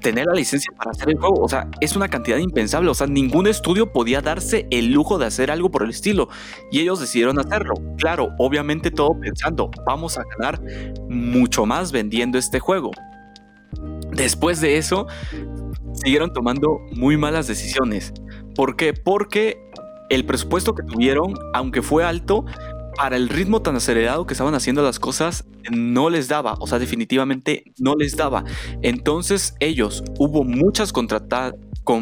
tener la licencia para hacer el juego. O sea, es una cantidad impensable. O sea, ningún estudio podía darse el lujo de hacer algo por el estilo. Y ellos decidieron hacerlo. Claro, obviamente todo pensando, vamos a ganar mucho más vendiendo este juego. Después de eso, siguieron tomando muy malas decisiones. ¿Por qué? Porque el presupuesto que tuvieron, aunque fue alto, para el ritmo tan acelerado que estaban haciendo las cosas, no les daba, o sea, definitivamente no les daba. Entonces ellos, hubo muchas contratadas.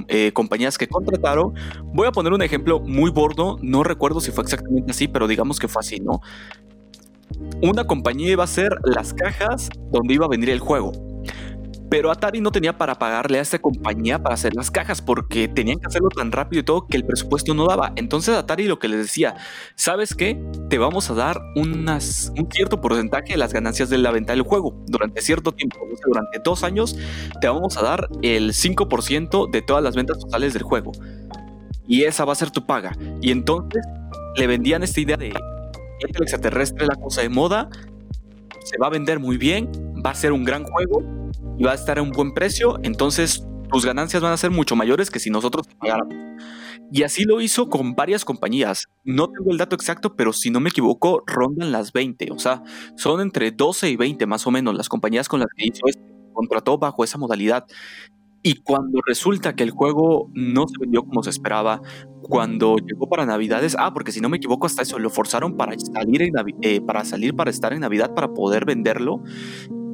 Eh, compañías que contrataron. Voy a poner un ejemplo muy bordo, no recuerdo si fue exactamente así, pero digamos que fue así, ¿no? Una compañía iba a hacer las cajas donde iba a venir el juego. Pero Atari no tenía para pagarle a esta compañía para hacer las cajas porque tenían que hacerlo tan rápido y todo que el presupuesto no daba. Entonces Atari lo que les decía, ¿sabes qué? Te vamos a dar un cierto porcentaje de las ganancias de la venta del juego durante cierto tiempo, durante dos años, te vamos a dar el 5% de todas las ventas totales del juego. Y esa va a ser tu paga. Y entonces le vendían esta idea de el extraterrestre, la cosa de moda, se va a vender muy bien, va a ser un gran juego y va a estar a un buen precio, entonces tus ganancias van a ser mucho mayores que si nosotros pagáramos. Y así lo hizo con varias compañías. No tengo el dato exacto, pero si no me equivoco, rondan las 20. O sea, son entre 12 y 20 más o menos las compañías con las que hizo este, contrató bajo esa modalidad. Y cuando resulta que el juego no se vendió como se esperaba, cuando llegó para Navidades, ah, porque si no me equivoco, hasta eso lo forzaron para salir, eh, para salir para estar en Navidad para poder venderlo.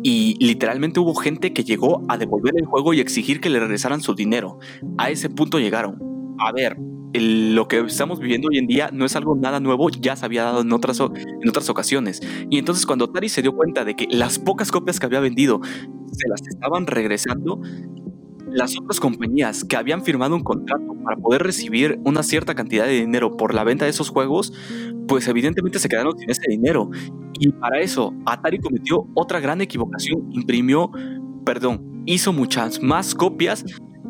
Y literalmente hubo gente que llegó a devolver el juego y exigir que le regresaran su dinero. A ese punto llegaron. A ver, lo que estamos viviendo hoy en día no es algo nada nuevo, ya se había dado en otras, en otras ocasiones. Y entonces cuando Atari se dio cuenta de que las pocas copias que había vendido se las estaban regresando, las otras compañías que habían firmado un contrato para poder recibir una cierta cantidad de dinero por la venta de esos juegos, pues evidentemente se quedaron sin ese dinero. Y para eso, Atari cometió otra gran equivocación, imprimió, perdón, hizo muchas más copias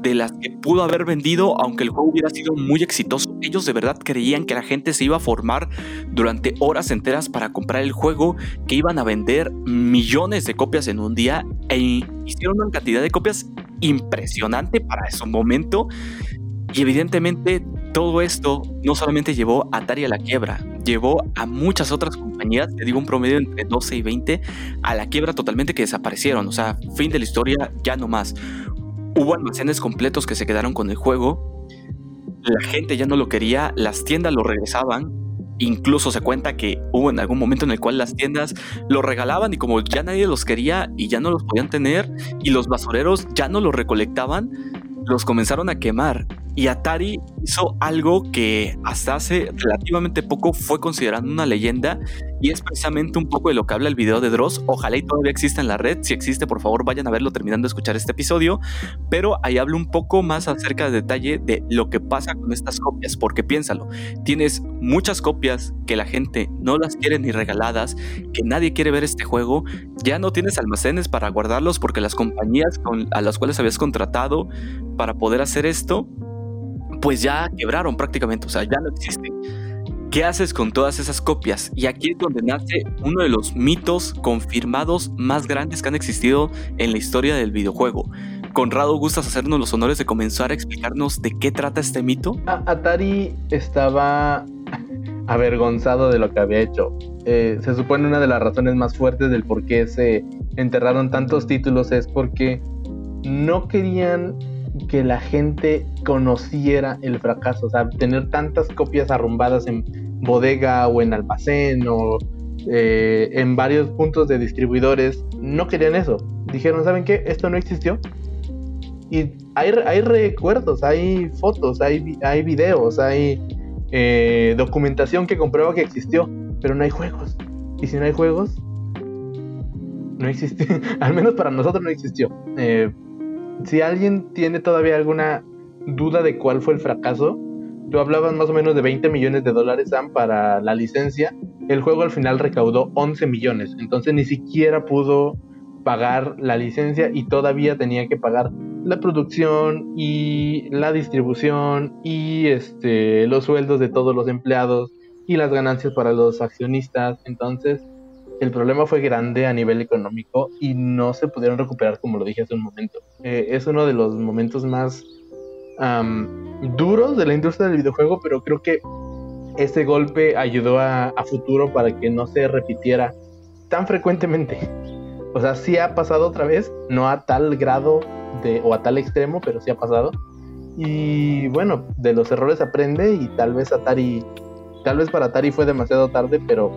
de las que pudo haber vendido, aunque el juego hubiera sido muy exitoso. Ellos de verdad creían que la gente se iba a formar durante horas enteras para comprar el juego, que iban a vender millones de copias en un día e hicieron una cantidad de copias impresionante para ese momento. Y evidentemente todo esto no solamente llevó a Atari a la quiebra, llevó a muchas otras compañías, te digo un promedio entre 12 y 20, a la quiebra totalmente que desaparecieron. O sea, fin de la historia, ya no más. Hubo almacenes completos que se quedaron con el juego. La gente ya no lo quería, las tiendas lo regresaban. Incluso se cuenta que hubo en algún momento en el cual las tiendas lo regalaban y como ya nadie los quería y ya no los podían tener y los basureros ya no los recolectaban, los comenzaron a quemar. Y Atari hizo algo que hasta hace relativamente poco fue considerado una leyenda y es precisamente un poco de lo que habla el video de Dross. Ojalá y todavía exista en la red. Si existe, por favor, vayan a verlo terminando de escuchar este episodio. Pero ahí hablo un poco más acerca de detalle de lo que pasa con estas copias, porque piénsalo, tienes muchas copias que la gente no las quiere ni regaladas, que nadie quiere ver este juego, ya no tienes almacenes para guardarlos porque las compañías a las cuales habías contratado para poder hacer esto pues ya quebraron prácticamente, o sea, ya no existen. ¿Qué haces con todas esas copias? Y aquí es donde nace uno de los mitos confirmados más grandes que han existido en la historia del videojuego. Conrado, ¿gustas hacernos los honores de comenzar a explicarnos de qué trata este mito? Atari estaba avergonzado de lo que había hecho. Eh, se supone una de las razones más fuertes del por qué se enterraron tantos títulos es porque no querían que la gente conociera el fracaso, o sea, tener tantas copias arrumbadas en bodega o en almacén o eh, en varios puntos de distribuidores, no querían eso. Dijeron, ¿saben qué? Esto no existió. Y hay, hay recuerdos, hay fotos, hay, hay videos, hay eh, documentación que comprueba que existió, pero no hay juegos. Y si no hay juegos, no existe. Al menos para nosotros no existió. Eh, si alguien tiene todavía alguna duda de cuál fue el fracaso, tú hablabas más o menos de 20 millones de dólares Sam para la licencia. El juego al final recaudó 11 millones, entonces ni siquiera pudo pagar la licencia y todavía tenía que pagar la producción y la distribución y este los sueldos de todos los empleados y las ganancias para los accionistas. Entonces, el problema fue grande a nivel económico y no se pudieron recuperar como lo dije hace un momento. Eh, es uno de los momentos más duros de la industria del videojuego, pero creo que ese golpe ayudó a, futuro para que no se repitiera tan frecuentemente. O sea, sí ha pasado otra vez, no a tal grado de, o a tal extremo, pero sí ha pasado. Y bueno, de los errores aprende y tal vez Atari, tal vez para Atari fue demasiado tarde, pero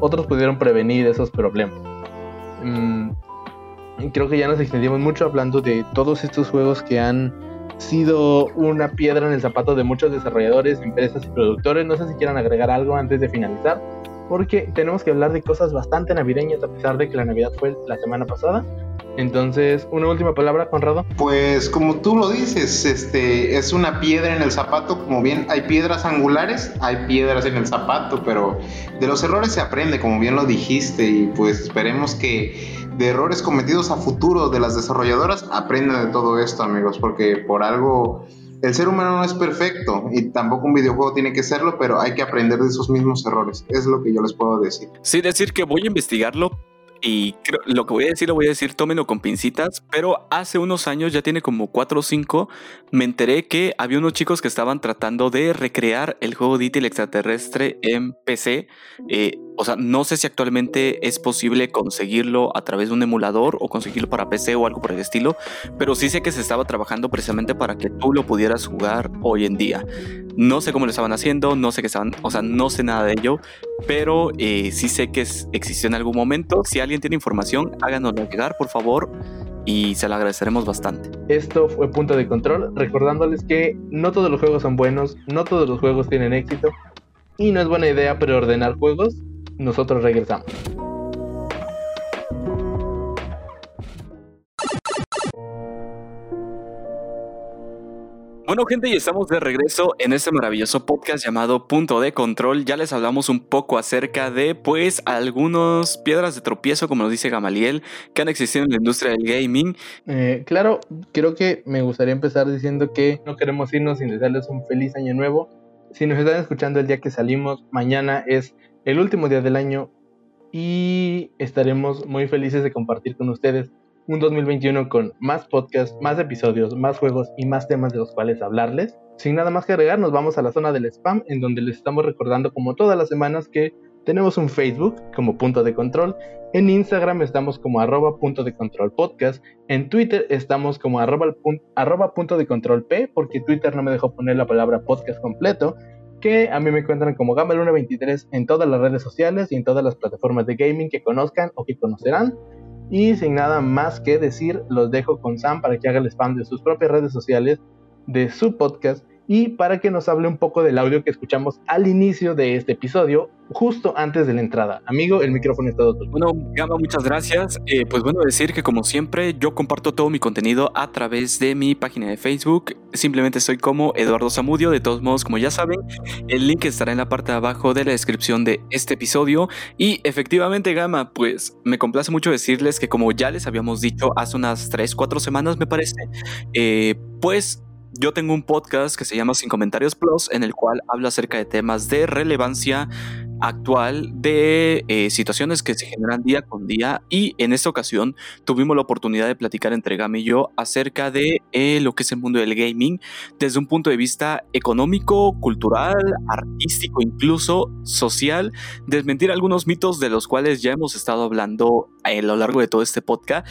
otros pudieron prevenir esos problemas. Mm, creo que ya nos extendimos mucho hablando de todos estos juegos que han sido una piedra en el zapato de muchos desarrolladores, empresas y productores. No sé si quieran agregar algo antes de finalizar, porque tenemos que hablar de cosas bastante navideñas a pesar de que la Navidad fue la semana pasada. Entonces, una última palabra, Conrado. Pues como tú lo dices, este es una piedra en el zapato, como bien hay piedras angulares, hay piedras en el zapato, pero de los errores se aprende, como bien lo dijiste, y pues esperemos que de errores cometidos a futuro de las desarrolladoras aprendan de todo esto, amigos, porque por algo el ser humano no es perfecto y tampoco un videojuego tiene que serlo, pero hay que aprender de esos mismos errores. Es lo que yo les puedo decir. Sí, decir que voy a investigarlo, y creo, lo que voy a decir lo voy a decir, tómenlo con pincitas, pero hace unos años, ya tiene como 4 o 5, me enteré que había unos chicos que estaban tratando de recrear el juego de el extraterrestre en PC. Eh, o sea, no sé si actualmente es posible conseguirlo a través de un emulador o conseguirlo para PC o algo por el estilo, pero sí sé que se estaba trabajando precisamente para que tú lo pudieras jugar hoy en día. No sé cómo lo estaban haciendo, no sé qué estaban, o sea, no sé nada de ello, pero eh, sí sé que existió en algún momento. Si alguien tiene información, háganoslo llegar, por favor y se lo agradeceremos bastante. Esto fue Punto de Control, recordándoles que no todos los juegos son buenos, no todos los juegos tienen éxito y no es buena idea preordenar juegos. Nosotros regresamos. Bueno, gente, y estamos de regreso en este maravilloso podcast llamado Punto de Control. Ya les hablamos un poco acerca de, pues, algunas piedras de tropiezo, como nos dice Gamaliel, que han existido en la industria del gaming. Eh, claro, creo que me gustaría empezar diciendo que no queremos irnos sin desearles un feliz año nuevo. Si nos están escuchando el día que salimos, mañana es el último día del año y estaremos muy felices de compartir con ustedes un 2021 con más podcasts, más episodios, más juegos y más temas de los cuales hablarles. Sin nada más que agregar, nos vamos a la zona del spam, en donde les estamos recordando como todas las semanas que tenemos un Facebook como punto de control, en Instagram estamos como arroba punto de control podcast, en Twitter estamos como arroba, punto de control P, porque Twitter no me dejó poner la palabra podcast completo, que a mí me encuentran como Gamal123 en todas las redes sociales y en todas las plataformas de gaming que conozcan o que conocerán. Y sin nada más que decir, los dejo con Sam para que haga el spam de sus propias redes sociales, de su podcast y para que nos hable un poco del audio que escuchamos al inicio de este episodio, justo antes de la entrada. Amigo, el micrófono está todo. Bueno, Gama, muchas gracias. Eh, pues bueno, decir que como siempre yo comparto todo mi contenido a través de mi página de Facebook. Simplemente soy como Eduardo Zamudio. De todos modos, como ya saben, el link estará en la parte de abajo de la descripción de este episodio. Y efectivamente, Gama, pues me complace mucho decirles que como ya les habíamos dicho hace unas 3, 4 semanas, me parece, eh, pues yo tengo un podcast que se llama Sin Comentarios Plus, en el cual hablo acerca de temas de relevancia actual de eh, situaciones que se generan día con día. Y en esta ocasión tuvimos la oportunidad de platicar entre Gama y yo acerca de eh, lo que es el mundo del gaming desde un punto de vista económico, cultural, artístico, incluso social, desmentir algunos mitos de los cuales ya hemos estado hablando a lo largo de todo este podcast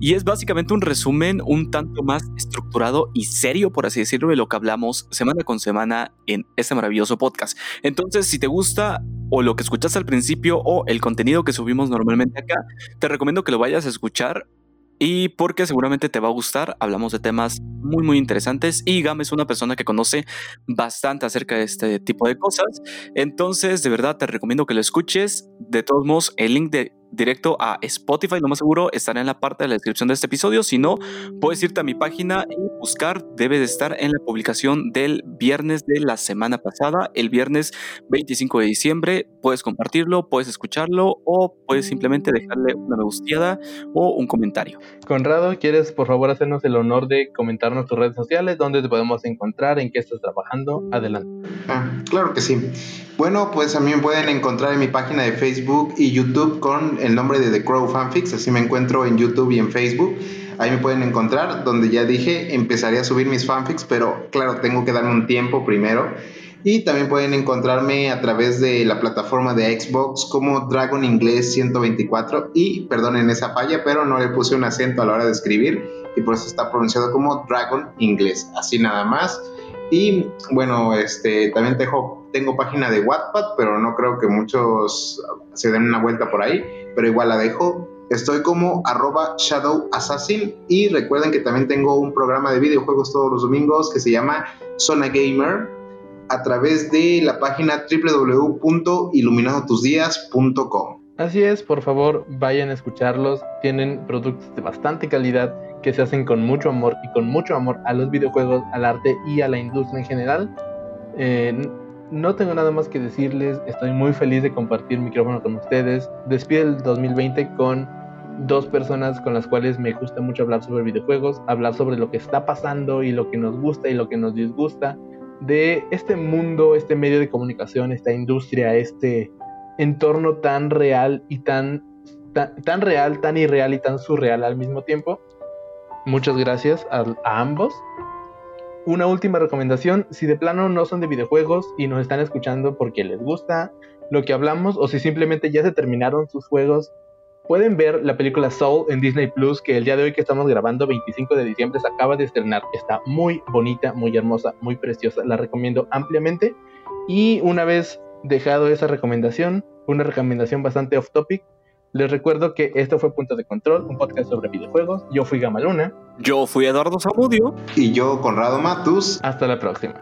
y es básicamente un resumen un tanto más estructurado y serio, por así decirlo, de lo que hablamos semana con semana en este maravilloso podcast. Entonces, si te gusta o lo que escuchaste al principio o el contenido que subimos normalmente acá, te recomiendo que lo vayas a escuchar y porque seguramente te va a gustar. Hablamos de temas muy, muy interesantes y Gam es una persona que conoce bastante acerca de este tipo de cosas. Entonces, de verdad, te recomiendo que lo escuches. De todos modos, el link de directo a Spotify, lo más seguro estará en la parte de la descripción de este episodio. Si no, puedes irte a mi página y buscar. Debe de estar en la publicación del viernes de la semana pasada, el viernes 25 de diciembre. Puedes compartirlo, puedes escucharlo o puedes simplemente dejarle una me gusteada o un comentario. Conrado, ¿quieres por favor hacernos el honor de comentarnos tus redes sociales? ¿Dónde te podemos encontrar? ¿En qué estás trabajando? Adelante. Ah, claro que sí. Bueno, pues me pueden encontrar en mi página de Facebook y YouTube con el nombre de The Crow Fanfics, así me encuentro en YouTube y en Facebook. Ahí me pueden encontrar, donde ya dije, empezaré a subir mis fanfics, pero claro, tengo que darme un tiempo primero. Y también pueden encontrarme a través de la plataforma de Xbox como Dragon Inglés 124. Y perdonen esa falla, pero no le puse un acento a la hora de escribir y por eso está pronunciado como Dragon Inglés. Así nada más. Y bueno, este también tengo, tengo página de Wattpad, pero no creo que muchos se den una vuelta por ahí pero igual la dejo. Estoy como arroba Shadow Assassin y recuerden que también tengo un programa de videojuegos todos los domingos que se llama Zona Gamer a través de la página www.iluminadotusdías.com. Así es, por favor vayan a escucharlos. Tienen productos de bastante calidad que se hacen con mucho amor y con mucho amor a los videojuegos, al arte y a la industria en general. Eh, no tengo nada más que decirles, estoy muy feliz de compartir micrófono con ustedes. Despido el 2020 con dos personas con las cuales me gusta mucho hablar sobre videojuegos, hablar sobre lo que está pasando y lo que nos gusta y lo que nos disgusta de este mundo, este medio de comunicación, esta industria, este entorno tan real y tan, tan, real, tan irreal y tan surreal al mismo tiempo. Muchas gracias a ambos una última recomendación, si de plano no son de videojuegos y nos están escuchando porque les gusta lo que hablamos o si simplemente ya se terminaron sus juegos, pueden ver la película Soul en Disney Plus que el día de hoy que estamos grabando 25 de diciembre se acaba de estrenar. Está muy bonita, muy hermosa, muy preciosa, la recomiendo ampliamente. Y una vez dejado esa recomendación, una recomendación bastante off topic, les recuerdo que esto fue Punto de Control, un podcast sobre videojuegos. Yo fui Gamaluna. Yo fui Eduardo Zamudio. Y yo Conrado Matus. Hasta la próxima.